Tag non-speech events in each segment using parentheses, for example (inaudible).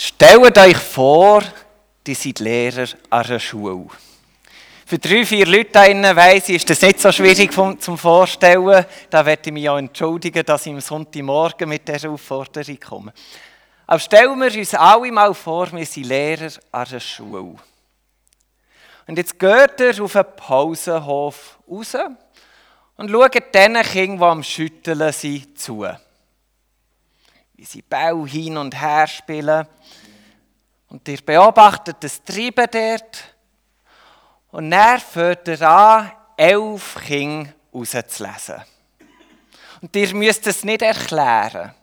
Stellt euch vor, die sind Lehrer an einer Schule. Für drei, vier Leute hier weiss ich, ist das nicht so schwierig zum Vorstellen. Da werde ich mich auch entschuldigen, dass ich am Sonntagmorgen mit dieser Aufforderung komme. Aber stellen wir uns alle mal vor, wir sind Lehrer an einer Schule. Und jetzt geht er auf den Pausenhof raus und schaut diesen Kindern, die am Schütteln sind, zu. Wie sie Bau hin und her spielen. Und ihr beobachtet das Treiben dort. Und dann fängt er an, elf Kinder rauszulesen. Und ihr müsst es nicht erklären.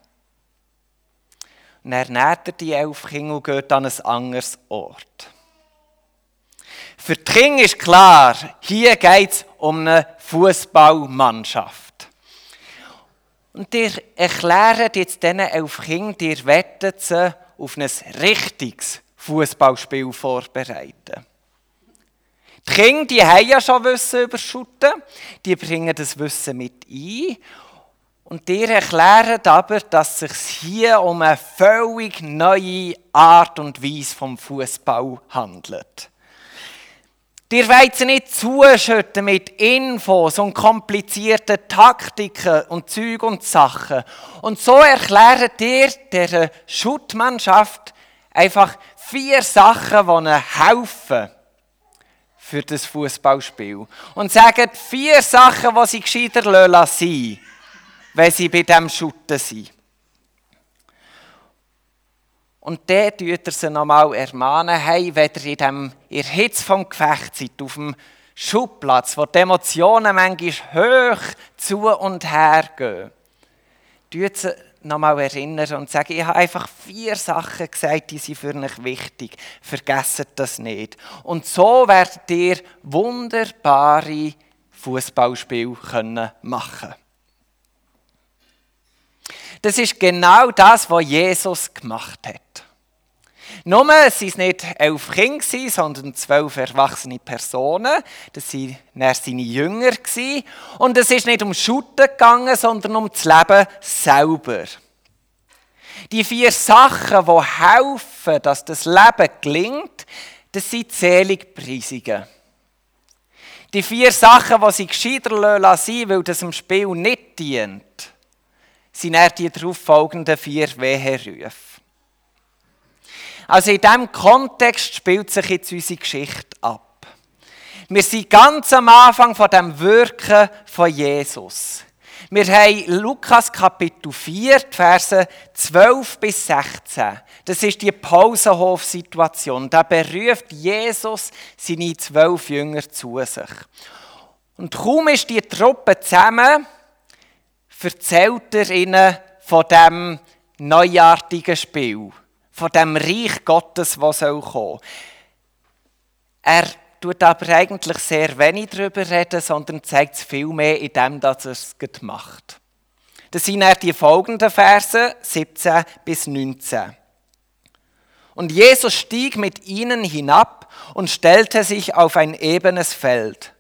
Und er nährt er die elf Kinder und geht an ein anderes Ort. Für die Kinder ist klar, hier geht es um eine Fußballmannschaft. Und ihr erklärt jetzt diesen elf Kindern, ihr wettet sie auf ein richtiges Fußballspiel vorbereiten. Die Kinder die haben ja schon Wissen über Schutten, die bringen das Wissen mit ein. Und die erklären aber, dass es sich hier um eine völlig neue Art und Weise vom Fußball handelt. Dir wollt nicht zuschütten mit Infos und komplizierten Taktiken und Züg und Sachen. Und so erklärt dir der Schuttmannschaft einfach vier Sachen, die ihnen helfen für das Fußballspiel. Und sagen vier Sachen, die sie gescheiter lassen, wenn sie bei diesem Schutten sind. Und dann tut er sie nochmal ermahnen, hey, wenn ihr in, dem, in der vom Gefecht seid, auf dem Schubplatz, wo die Emotionen manchmal hoch zu und her gehen, tut sie nochmal erinnern und sagen, ich habe einfach vier Sachen gesagt, die sind für euch wichtig. Vergesst das nicht. Und so werdet ihr wunderbare Fußballspiele machen können. Das ist genau das, was Jesus gemacht hat. Nur, es waren nicht elf Kinder, sondern zwölf erwachsene Personen. Das waren seine Jünger. Und es ist nicht um Schutten gegangen, sondern um das Leben selber. Die vier Sachen, die helfen, dass das Leben gelingt, das sind Seligpreisungen. Die vier Sachen, die sie gescheiter lassen weil das dem Spiel nicht dient, sind eher die darauf folgenden vier Weherufe. Also in diesem Kontext spielt sich jetzt unsere Geschichte ab. Wir sind ganz am Anfang von dem Wirken von Jesus. Wir haben Lukas Kapitel 4, Verse 12 bis 16. Das ist die Pausenhofsituation. Da beruft Jesus seine zwölf Jünger zu sich. Und kaum ist die Truppe zusammen, erzählt er ihnen von dem neuartigen Spiel von dem Reich Gottes, was soll kommen. Er tut aber eigentlich sehr wenig darüber reden, sondern zeigt es viel mehr in dem, dass er es macht. Das sind er die folgenden Verse 17 bis 19. Und Jesus stieg mit ihnen hinab und stellte sich auf ein ebenes Feld.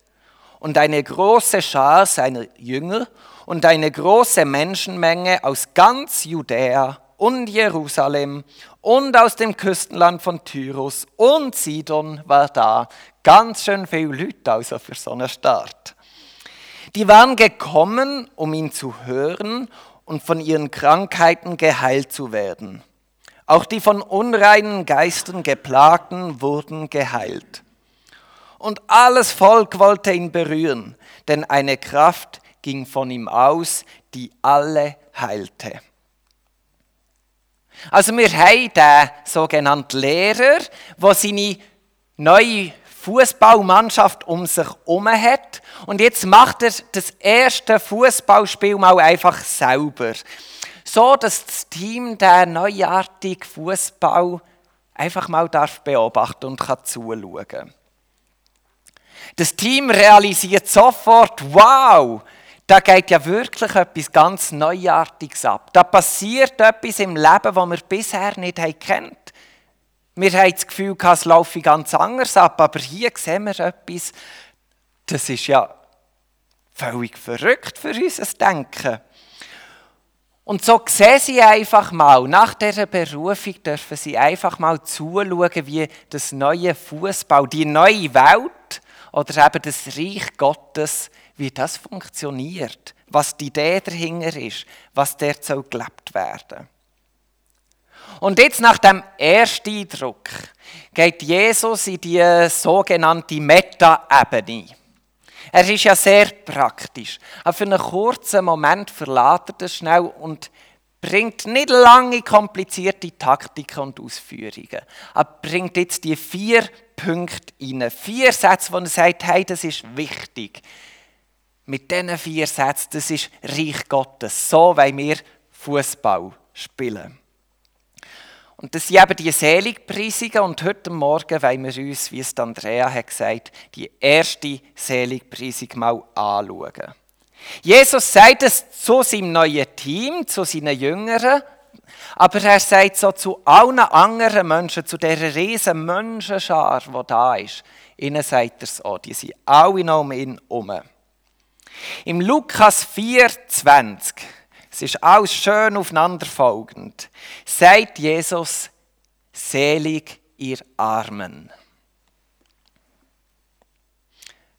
Und eine große Schar seiner Jünger und eine große Menschenmenge aus ganz Judäa und Jerusalem und aus dem Küstenland von Tyrus und Sidon war da. Ganz schön viele Leute also für so einen Start. Die waren gekommen, um ihn zu hören und von ihren Krankheiten geheilt zu werden. Auch die von unreinen Geistern geplagten wurden geheilt. Und alles Volk wollte ihn berühren, denn eine Kraft ging von ihm aus, die alle heilte. Also wir haben den sogenannten Lehrer, der seine neue Fußballmannschaft um sich herum hat. Und jetzt macht er das erste Fußballspiel mal einfach selber. So, dass das Team der neuartige Fußball einfach mal darf beobachten und kann zuschauen. Das Team realisiert sofort, wow, da geht ja wirklich etwas ganz Neuartiges ab. Da passiert etwas im Leben, das wir bisher nicht kennt. Wir haben das Gefühl, es laufe ganz anders ab, aber hier sehen wir etwas, das ist ja völlig verrückt für unser Denken. Und so sehen sie einfach mal, nach dieser Berufung dürfen sie einfach mal zuschauen, wie das neue Fußball, die neue Welt oder eben das Reich Gottes, wie das funktioniert, was die Idee dahinter ist, was dort soll gelebt werden. Und jetzt nach dem ersten Eindruck geht Jesus in die sogenannte Meta-Ebene. Er ist ja sehr praktisch. Aber für einen kurzen Moment verlässt er das schnell und bringt nicht lange komplizierte Taktiken und Ausführungen. Er bringt jetzt die vier Punkte rein. Vier Sätze, wo er sagt, hey, das ist wichtig. Mit diesen vier Sätzen, das ist Reich Gottes. So wollen wir Fußball spielen. Und das sind eben die Seligpreisungen. Und heute Morgen wollen wir uns, wie es Andrea hat gesagt, die erste Seligpreisung mal anschauen. Jesus sagt es zu seinem neuen Team, zu seinen Jüngern, aber er sagt so zu allen anderen Menschen, zu dieser riesen Menschenschar, die da ist, ihnen sagt er es auch. Die sind alle noch um ihn herum. Im Lukas 4,20 es ist alles schön aufeinanderfolgend, sagt Jesus, selig ihr Armen.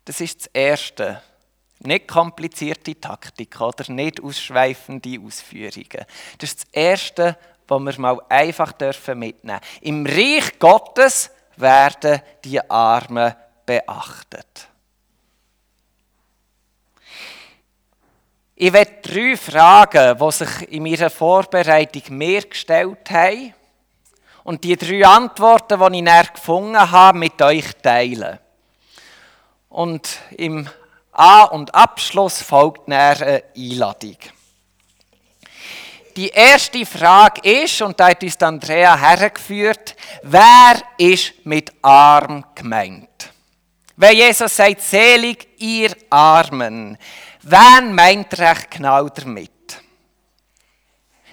Das ist das Erste. Nicht komplizierte Taktik oder nicht ausschweifende Ausführungen. Das ist das Erste, was wir mal einfach mitnehmen dürfen. Im Reich Gottes werden die Armen beachtet. Ich werde drei Fragen, die sich in meiner Vorbereitung mir gestellt haben, und die drei Antworten, die ich näher gefunden habe, mit euch teilen. Und im A- und Abschluss folgt näher eine Einladung. Die erste Frage ist, und da hat uns Andrea hergeführt, wer ist mit arm gemeint? Wenn Jesus sagt, selig ihr Armen, Wen meint recht genau damit?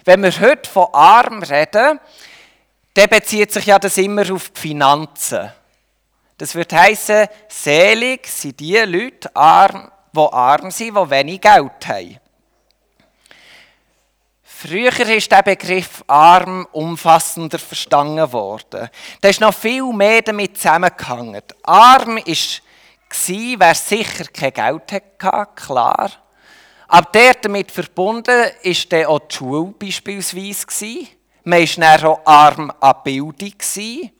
Wenn wir heute von arm reden, dann bezieht sich ja das immer auf die Finanzen. Das wird heißen, selig sind die Leute, arm, die arm sind, die wenig Geld haben. Früher ist der Begriff arm umfassender verstanden worden. Da ist noch viel mehr damit zusammengehangen. Arm ist war, wer sicher kein Geld hatte, klar. Aber der damit verbunden war dann auch die Schule beispielsweise. Man war dann auch arm an Bildung.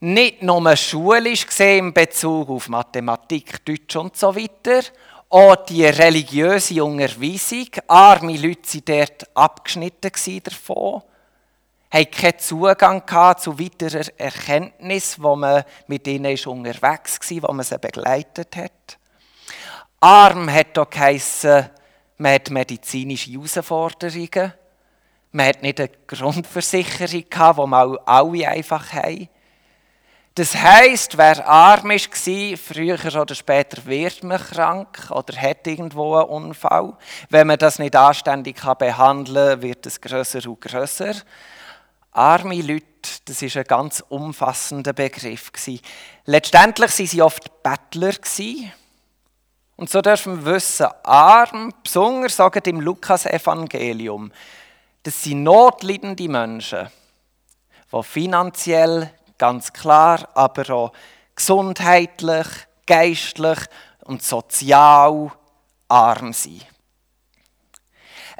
Nicht nur schulisch gesehen in Bezug auf Mathematik, Deutsch und so weiter, auch die religiöse Unterweisung. Arme Leute waren dort abgeschnitten davon haben keinen Zugang zu weiterer Erkenntnis, wo man mit ihnen unterwegs war, wo man sie begleitet hat. Arm hat auch geheissen, man hat medizinische Herausforderungen. Man hat nicht eine Grundversicherung gehabt, die wir alle einfach haben. Das heisst, wer arm war, früher oder später wird man krank oder hat irgendwo einen Unfall. Wenn man das nicht anständig behandeln kann, wird es grösser und grösser. Arme Leute, das ist ein ganz umfassender Begriff. Letztendlich waren sie oft Bettler. Und so dürfen wir wissen, arm, besonders sagen im Lukas-Evangelium, das sind notleidende Menschen, die finanziell, ganz klar, aber auch gesundheitlich, geistlich und sozial arm sind.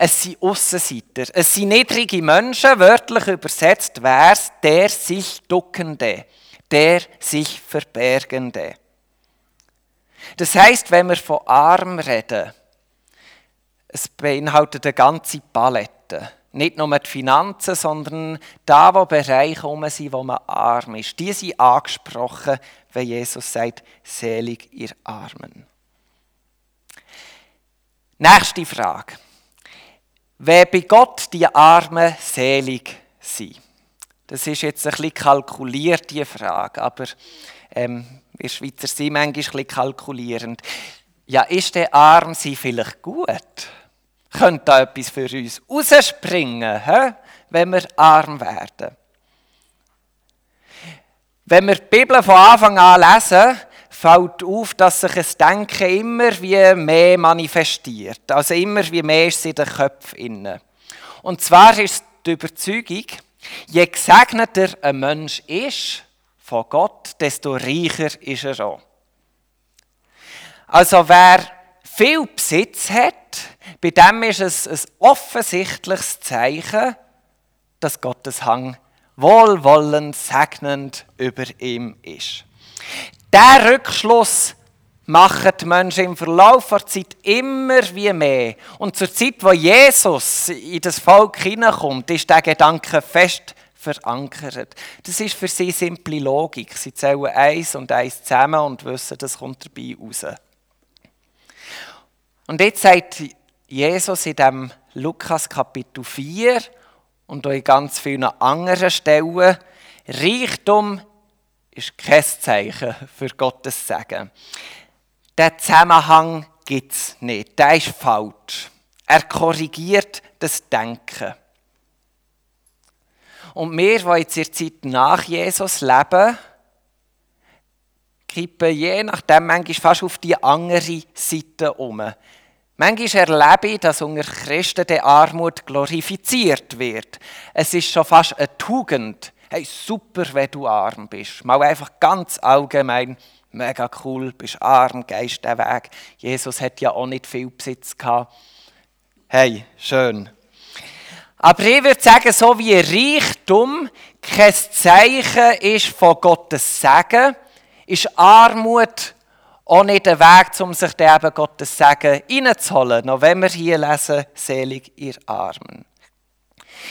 Es sind Aussenseiter. Es sind niedrige Menschen, wörtlich übersetzt wäre es der sich Duckende, der sich Verbergende. Das heißt, wenn wir von arm reden, es beinhaltet eine ganze Palette. Nicht nur die Finanzen, sondern da, wo Bereiche herum sind, wo man arm ist. Die sind angesprochen, wenn Jesus sagt, selig ihr Armen. Nächste Frage. Wer bei Gott die Armen selig sind. Das ist jetzt ein bisschen kalkuliert, die Frage, aber ähm, wir Schweizer sind manchmal ein bisschen kalkulierend. Ja, ist der Arm sie vielleicht gut? Könnte da etwas für uns rausspringen, he? wenn wir arm werden? Wenn wir die Bibel von Anfang an lesen, fällt auf, dass sich ein Denken immer wie mehr manifestiert. Also immer wie mehr ist es in den Köpfen. Und zwar ist die Überzeugung, je gesegneter ein Mensch ist von Gott, desto reicher ist er auch. Also wer viel Besitz hat, bei dem ist es ein offensichtliches Zeichen, dass Gottes Hang wohlwollend, segnend über ihm ist. Der Rückschluss machen die Menschen im Verlauf der Zeit immer wie mehr. Und zur Zeit, wo Jesus in das Volk hineinkommt, ist der Gedanke fest verankert. Das ist für sie simple Logik. Sie zählen eins und eins zusammen und wissen, das kommt dabei raus. Und jetzt sagt Jesus in dem Lukas Kapitel 4 und auch in ganz vielen anderen Stellen, Reichtum ist kein Zeichen für Gottes Segen. Der Zusammenhang gibt es nicht. Der ist falsch. Er korrigiert das Denken. Und wir, die jetzt in der Zeit nach Jesus leben, kippen je nachdem manchmal fast auf die andere Seite um. Manchmal erlebe ich, dass unter Christen die Armut glorifiziert wird. Es ist schon fast eine Tugend. Hey, super, wenn du arm bist. Mal einfach ganz allgemein, mega cool, bist arm, gehst den Weg. Jesus hat ja auch nicht viel Besitz gehabt. Hey, schön. Aber ich würde sagen, so wie Reichtum kein Zeichen ist von Gottes Segen, ist Armut auch nicht ein Weg, um sich eben Gottes Segen reinzuholen. Noch wenn wir hier lesen, selig ihr Armen.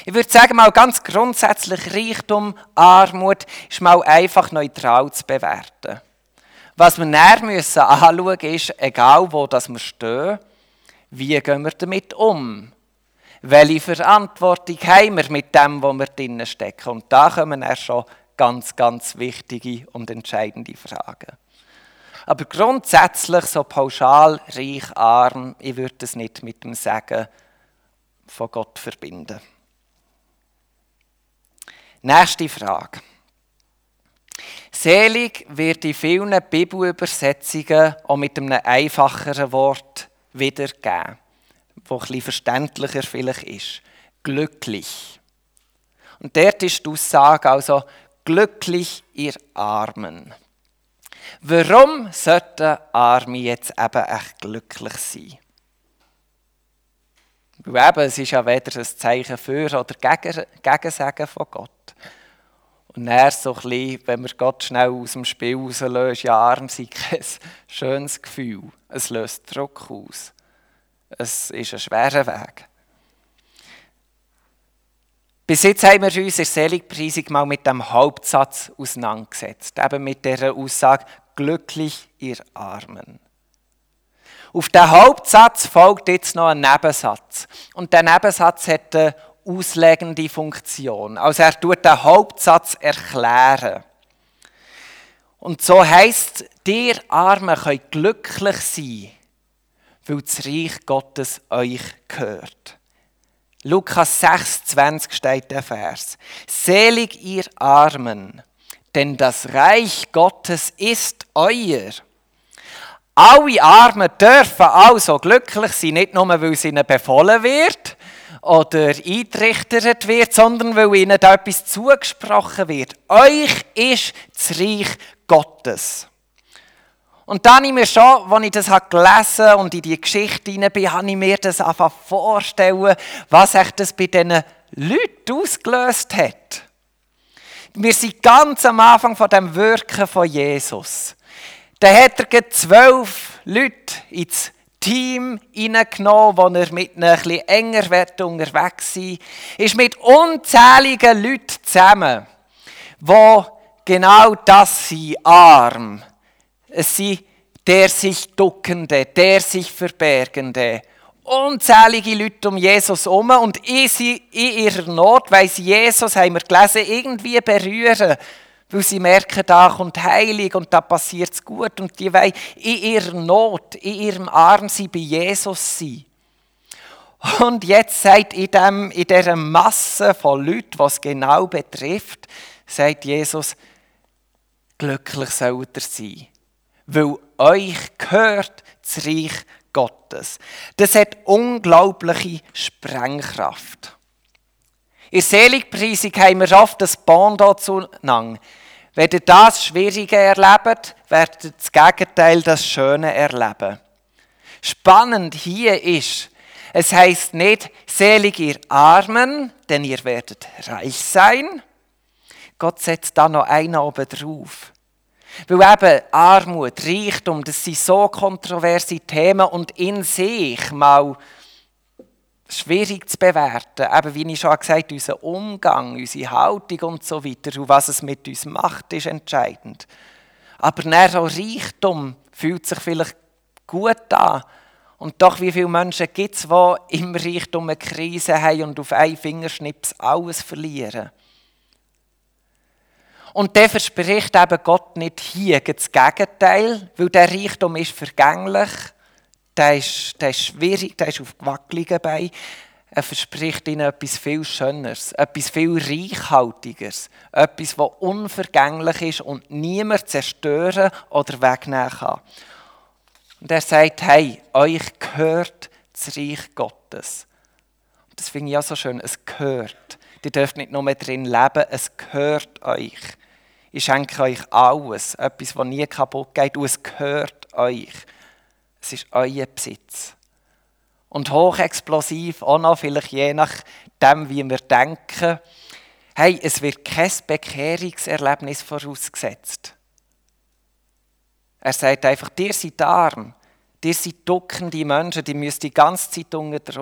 Ich würde sagen, mal ganz grundsätzlich, Reichtum, Armut ist mal einfach neutral zu bewerten. Was wir näher müssen anschauen ist, egal wo das wir stehen, wie gehen wir damit um? Welche Verantwortung haben wir mit dem, wo wir drinnen stecken? Und da kommen dann schon ganz, ganz wichtige und entscheidende Fragen. Aber grundsätzlich so pauschal, reich, arm, ich würde es nicht mit dem Sagen von Gott verbinden. Nächste Frage. Selig wird in vielen Bibelübersetzungen auch mit einem einfacheren Wort wiedergegeben wo ein verständlicher vielleicht ist. Glücklich. Und dort ist die Aussage also, glücklich ihr Armen. Warum sollten Arme jetzt eben echt glücklich sein? Weil eben, es ist ja weder ein Zeichen für oder gegen, Gegensagen von Gott. Und er so ein bisschen, wenn wir Gott schnell aus dem Spiel rauslösen, ja, arm sind kein schönes Gefühl. Es löst Druck aus. Es ist ein schwerer Weg. Bis jetzt haben wir uns in Seligpreisung mal mit dem Hauptsatz auseinandergesetzt. Eben mit der Aussage, glücklich ihr Armen. Auf den Hauptsatz folgt jetzt noch ein Nebensatz. Und der Nebensatz hat eine auslegende Funktion. Also er tut den Hauptsatz erklären. Und so heißt, dir Armen könnt glücklich sein, weil das Reich Gottes euch gehört. Lukas 6, 20 steht der Vers. Selig ihr Armen, denn das Reich Gottes ist euer. Alle Armen dürfen also glücklich sein, nicht nur, weil es ihnen befohlen wird oder eintrichtert wird, sondern weil ihnen da etwas zugesprochen wird. Euch ist das Reich Gottes. Und dann habe ich mir schon, als ich das gelesen habe und in die Geschichte hinein bin, habe ich mir das einfach vorstellen, was echt das bei diesen Leuten ausgelöst hat. Wir sind ganz am Anfang von dem Wirken von Jesus. Da hat er zwölf Leute ins Team hineingenommen, wo er mit einem etwas enger unterwegs war. ist mit unzähligen Leuten zusammen, die genau das sind, arm, es sind der sich Duckende, der sich Verbergende. Unzählige Leute um Jesus herum und in ihrer Not, weil sie Jesus, haben wir gelesen, irgendwie berühren. Weil sie merken, da kommt Heilig und da passiert es gut. Und die wollen in ihrer Not, in ihrem Arm sein, bei Jesus sein. Und jetzt sagt in, dem, in dieser Masse von Leuten, was genau betrifft, sagt Jesus, glücklich sollt ihr sein weil euch gehört das Reich Gottes. Das hat unglaubliche Sprengkraft. In Seligpreisung haben wir oft das Bond zueinander. Wenn ihr das Schwierige erlebt, werdet ihr das Gegenteil, das Schöne erleben. Spannend hier ist, es heißt nicht, selig ihr Armen, denn ihr werdet reich sein. Gott setzt da noch einen oben drauf. Weil eben Armut, Reichtum, das sind so kontroverse Themen und in sich mal schwierig zu bewerten. Eben, wie ich schon gesagt habe, unser Umgang, unsere Haltung und so weiter und was es mit uns macht, ist entscheidend. Aber dann auch Reichtum fühlt sich vielleicht gut an. Und doch, wie viele Menschen gibt es, die im Reichtum eine Krise haben und auf einen Fingerschnips alles verlieren? Und der verspricht eben Gott nicht hier das Gegenteil, weil der Reichtum ist vergänglich, der ist, der ist schwierig, der ist auf gewackeligen Beinen. Er verspricht ihnen etwas viel Schöneres, etwas viel Reichhaltigeres, etwas, das unvergänglich ist und niemand zerstören oder wegnehmen kann. Und er sagt, hey, euch gehört das Reich Gottes. Und das finde ich auch so schön, es gehört. Ihr dürft nicht nur mehr drin leben, es gehört euch. Ich schenke euch alles, etwas, das nie kaputt geht, und es gehört euch. Es ist euer Besitz. Und hochexplosiv auch noch, vielleicht je nachdem, wie wir denken, hey, es wird kein Bekehrungserlebnis vorausgesetzt. Er sagt einfach, dir seid arm, dir seid duckende Menschen, die müsst die ganze Zeit unter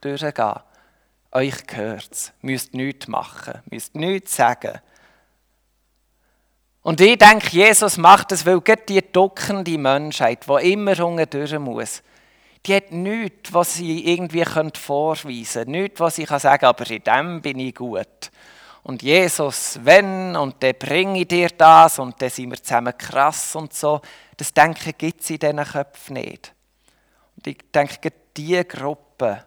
durchgehen. Euch gehört es, müsst nichts machen, müsst nichts sagen. Und ich denke, Jesus macht es, weil gerade die duckende Menschheit, die immer durch muss, die hat nichts, was sie irgendwie vorweisen könnte. Nichts, was sie sagen kann, aber in dem bin ich gut. Und Jesus, wenn, und dann bringe ich dir das, und dann sind wir zusammen krass und so. Das Denken gibt es in diesen Köpfen nicht. Und ich denke, diese Gruppe,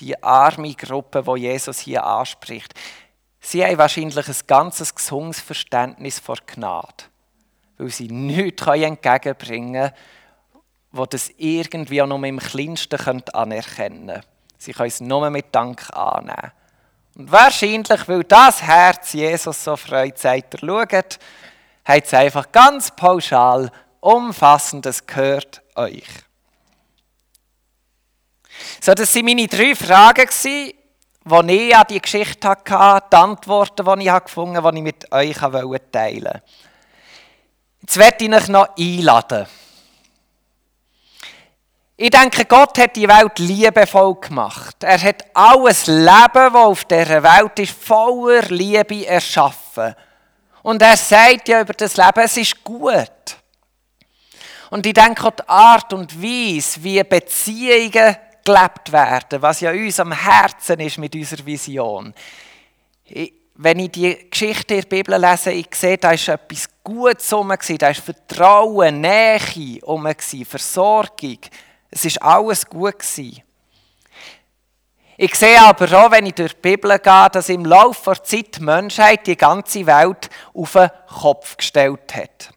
die arme Gruppe, die Jesus hier anspricht, Sie haben wahrscheinlich ein ganzes gesundes Verständnis vor Gnade, weil sie nichts entgegenbringen können, wo das irgendwie auch nur im Kleinsten anerkennen können. Sie können es nur mit Dank annehmen. Und wahrscheinlich, weil das Herz Jesus so freut, sagt er, schaut, hat es einfach ganz pauschal, umfassend, es gehört euch. So, das waren meine drei Fragen als ich an die Geschichte hatte, die Antworten, die ich gefunden habe, die ich mit euch teilen wollte. Jetzt werde ich euch noch einladen. Ich denke, Gott hat die Welt liebevoll gemacht. Er hat alles Leben, das auf dieser Welt ist, voller Liebe erschaffen. Und er sagt ja über das Leben, es ist gut. Und ich denke auch die Art und Weise, wie Beziehungen gelebt werden, was ja uns am Herzen ist mit unserer Vision. wenn ich die Geschichte der Bibel lese, ich sehe, da ist etwas Gutes herum, da ist Vertrauen, Nähe herum, Versorgung. Es ist alles gut Ich sehe aber auch, wenn ich durch die Bibel gehe, dass im Laufe der Zeit die Menschheit die ganze Welt auf den Kopf gestellt hat.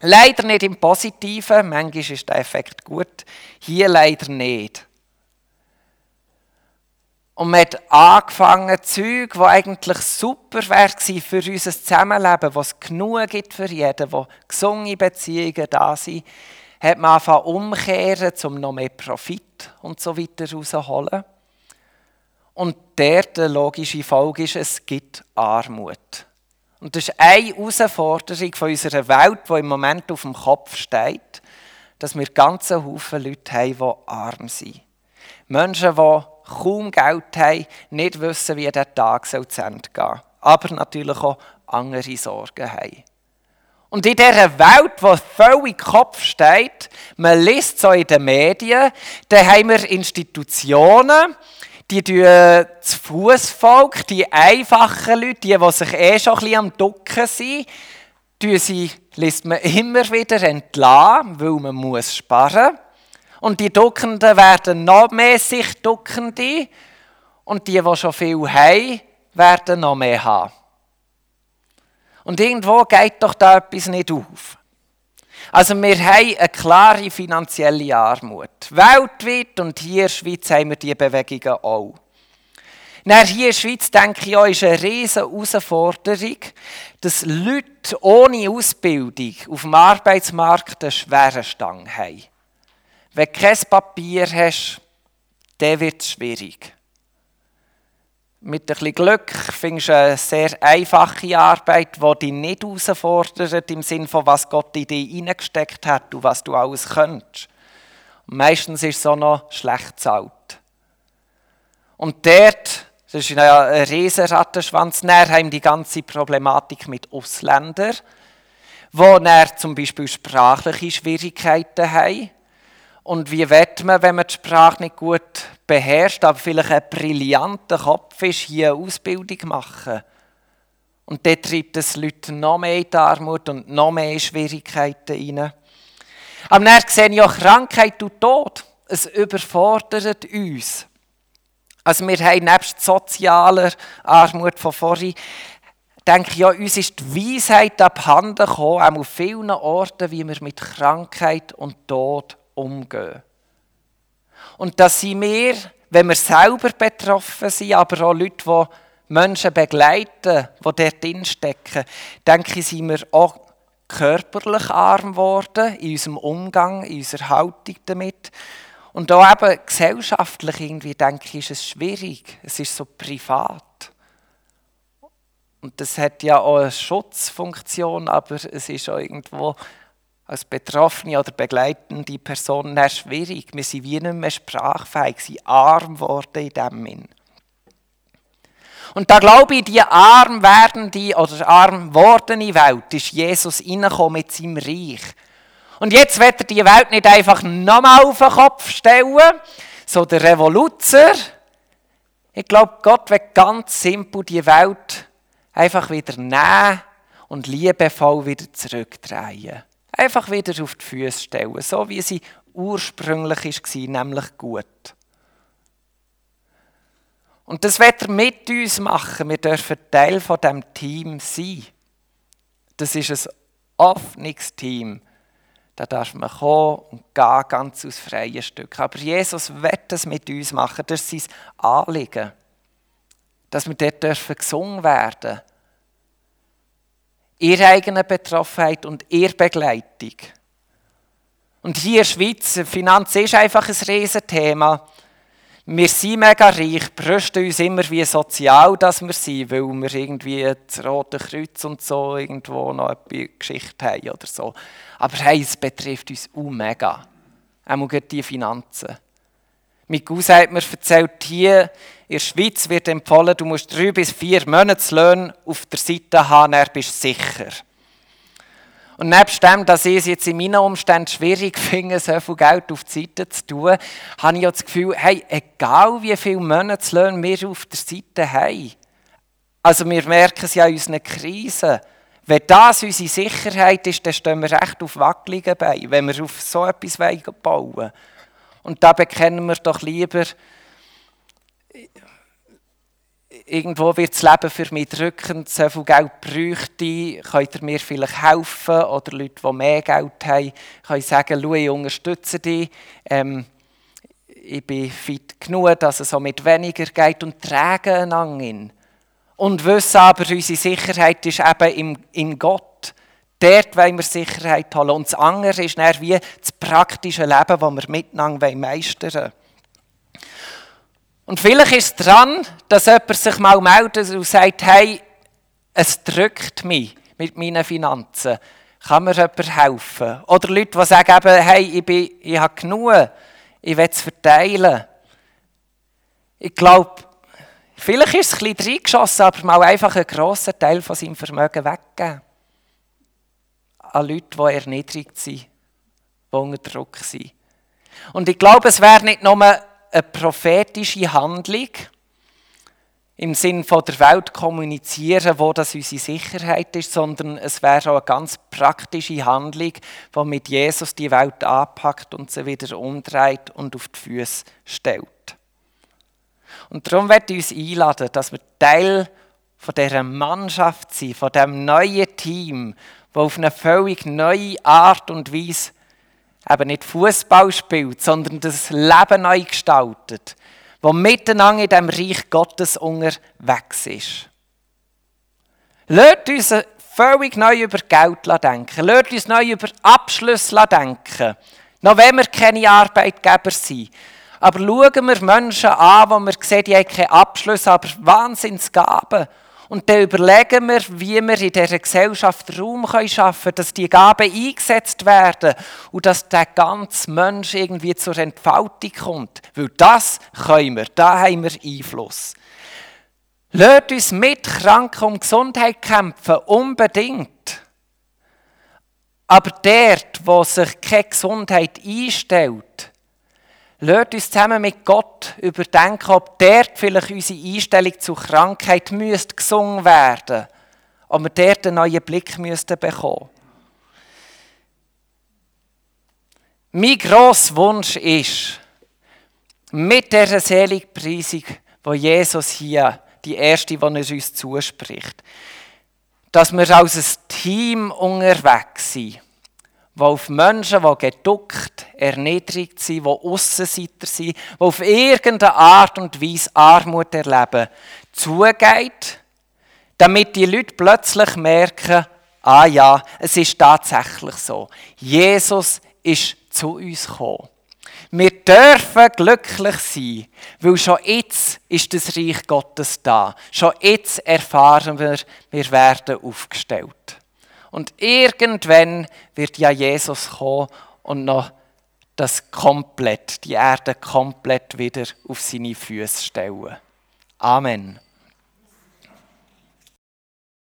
Leider nicht im Positiven, manchmal ist der Effekt gut, hier leider nicht. Und man hat angefangen, Zeug, die eigentlich super wäre für unser Zusammenleben, wo es genug gibt für jeden, wo gesunde Beziehungen da sind, hat man angefangen umkehren, um noch mehr Profit und so weiter rauszuholen. Und der die logische Folge ist, es gibt Armut. Und das ist eine Herausforderung von unserer Welt, die im Moment auf dem Kopf steht, dass wir ganze Haufen Leute haben, die arm sind. Menschen, die kaum Geld haben, nicht wissen, wie der Tag zu Ende gehen aber natürlich auch andere Sorgen haben. Und in dieser Welt, die völlig Kopf steht, man liest so in den Medien, da haben wir Institutionen, die das Fußvolk, die einfachen Leute, die, die sich eh schon ein bisschen am Ducken sind, die sie, liest man immer wieder entlassen, weil man muss sparen muss. Und die Duckenden werden noch mehr sich Duckende. Und die, die schon viel haben, werden noch mehr haben. Und irgendwo geht doch da etwas nicht auf. Also wir haben eine klare finanzielle Armut. Weltweit und hier in der Schweiz haben wir diese Bewegungen auch. Hier in der Schweiz, denke ich, auch, ist eine riesige Herausforderung, dass Leute ohne Ausbildung auf dem Arbeitsmarkt einen schweren Stang haben. Wenn du kein Papier hast, dann wird es schwierig. Mit ein bisschen Glück findest du eine sehr einfache Arbeit, die dich nicht herausfordert, im Sinne von, was Gott in dich hineingesteckt hat und was du alles könntest. Und meistens ist es auch noch schlecht zahlt. Und dort, das ist ein riesen Rattenschwanz, näher haben die ganze Problematik mit Ausländern, die zum Beispiel sprachliche Schwierigkeiten haben und wie wird man, wenn man die Sprache nicht gut beherrscht, aber vielleicht ein brillanter Kopf ist, hier eine Ausbildung machen? Und dort treibt es Leute noch mehr in die Armut und noch mehr Schwierigkeiten rein. Aber dann sehe ich auch Krankheit und Tod. Es überfordert uns. Also wir haben nebst sozialer Armut von vorhin, denke ich, ja, uns ist die Weisheit abhanden gekommen, auch auf vielen Orten, wie wir mit Krankheit und Tod umgehen. Und dass sie wir, wenn wir selber betroffen sind, aber auch Leute, die Menschen begleiten, die dort drin stecken, denke ich, sind wir auch körperlich arm geworden in unserem Umgang, in unserer Haltung damit. Und auch eben gesellschaftlich irgendwie, denke ich, ist es schwierig. Es ist so privat. Und das hat ja auch eine Schutzfunktion, aber es ist auch irgendwo als betroffene oder begleitende Person schwierig. Wir sind wie nicht mehr sprachfähig, sind arm geworden in dem Sinn. Und da glaube ich, die arm werdende oder arm wordene Welt ist Jesus reingekommen mit seinem Reich. Und jetzt wird er die Welt nicht einfach nochmal auf den Kopf stellen, so der Revoluzer. Ich glaube, Gott wird ganz simpel die Welt einfach wieder nehmen und liebevoll wieder zurückdrehen. Einfach wieder auf die Füße stellen, so wie sie ursprünglich war, nämlich gut. Und das wird er mit uns machen. Wir dürfen Teil von dem Team sein. Das ist ein offenes Team. Da darf man kommen und gehen, ganz aus freien Stück. Aber Jesus wird das mit uns machen. Das ist sein Anliegen. Dass wir dort gesungen werden dürfen ihre eigene Betroffenheit und ihre Begleitung. Und hier in der Schweiz, Finanz ist einfach ein Riesenthema. Wir sind mega reich, brüsten uns immer, wie sozial dass wir sind, weil wir irgendwie das Rote Kreuz und so irgendwo noch eine Geschichte haben oder so. Aber hey, es betrifft uns auch mega. Auch die Finanzen. Mein Cousin hat mir erzählt, hier in der Schweiz wird empfohlen, du musst drei bis vier Monatslöhne auf der Seite haben, dann bist du sicher. Und nebst dem, dass ich es jetzt in meinen Umständen schwierig (laughs) finde, so viel Geld auf die Seite zu tun, habe ich auch das Gefühl, hey, egal wie viele Monatslöhne wir auf der Seite haben, also wir merken es ja in unseren Krisen, wenn das unsere Sicherheit ist, dann stehen wir recht auf wackeligen Beinen, wenn wir auf so etwas bauen wollen. Und da bekennen wir doch lieber, irgendwo wird das Leben für mich drückend, so viel Geld bräuchte, könnt ihr mir vielleicht helfen? Oder Leute, die mehr Geld haben, können sagen, schau, ich unterstütze dich. Ähm, ich bin fit genug, dass es so mit weniger geht und tragen einander in. Und wissen aber, unsere Sicherheit ist eben in, in Gott. Dort wollen wir Sicherheit holen. Und das andere ist dann wie das praktische Leben, das wir miteinander meistern wollen. Und vielleicht ist es dran, dass jemand sich mal meldet und sagt, hey, es drückt mich mit meinen Finanzen. Kann mir jemand helfen? Oder Leute, die sagen, eben, hey, ich, bin, ich habe genug, ich will es verteilen. Ich glaube, vielleicht ist es ein bisschen reingeschossen, aber mal einfach einen grossen Teil von seinem Vermögen weggeben an Leute, die erniedrigt sind, die unter Druck sind. Und ich glaube, es wäre nicht nur eine prophetische Handlung, im Sinn von der Welt kommunizieren, wo das unsere Sicherheit ist, sondern es wäre auch eine ganz praktische Handlung, die mit Jesus die Welt anpackt und sie wieder umdreht und auf die Füße stellt. Und darum werde ich uns einladen, dass wir Teil von dieser Mannschaft sind, von dem neuen Team, der auf eine völlig neue Art und Weise eben nicht Fußball spielt, sondern das Leben neu gestaltet, wo miteinander in dem Reich Gottes unterwegs ist. Lasst uns völlig neu über Geld denken. Lasst uns neu über Abschlüsse denken. Noch wenn wir keine Arbeitgeber sind. Aber schauen wir Menschen an, wo wir sehen, die haben keinen Abschluss, aber Wahnsinnsgaben. Und dann überlegen wir, wie wir in dieser Gesellschaft Raum schaffen können, dass die Gaben eingesetzt werden und dass der ganze Mensch irgendwie zur Entfaltung kommt. Weil das können wir, da haben wir Einfluss. Lasst uns mit Kranken um Gesundheit kämpfen, unbedingt. Aber dort, wo sich keine Gesundheit einstellt, lasst uns zusammen mit Gott überdenken, ob dort vielleicht unsere Einstellung zur Krankheit müsste gesungen werden ob wir dort einen neuen Blick müssten bekommen. Mein grosser Wunsch ist, mit dieser Seligpreisung, wo Jesus hier die erste, die er uns zuspricht. Dass wir als ein Team unterwegs sind, die auf Menschen, die geduckt, erniedrigt sind, die Aussenseiter sind, die auf irgendeine Art und Weise Armut erleben, zugeht, damit die Leute plötzlich merken, ah ja, es ist tatsächlich so. Jesus ist zu uns gekommen. Wir dürfen glücklich sein, weil schon jetzt ist das Reich Gottes da. Schon jetzt erfahren wir, wir werden aufgestellt. Und irgendwann wird ja Jesus kommen und noch das komplett, die Erde komplett wieder auf seine Füße stellen. Amen.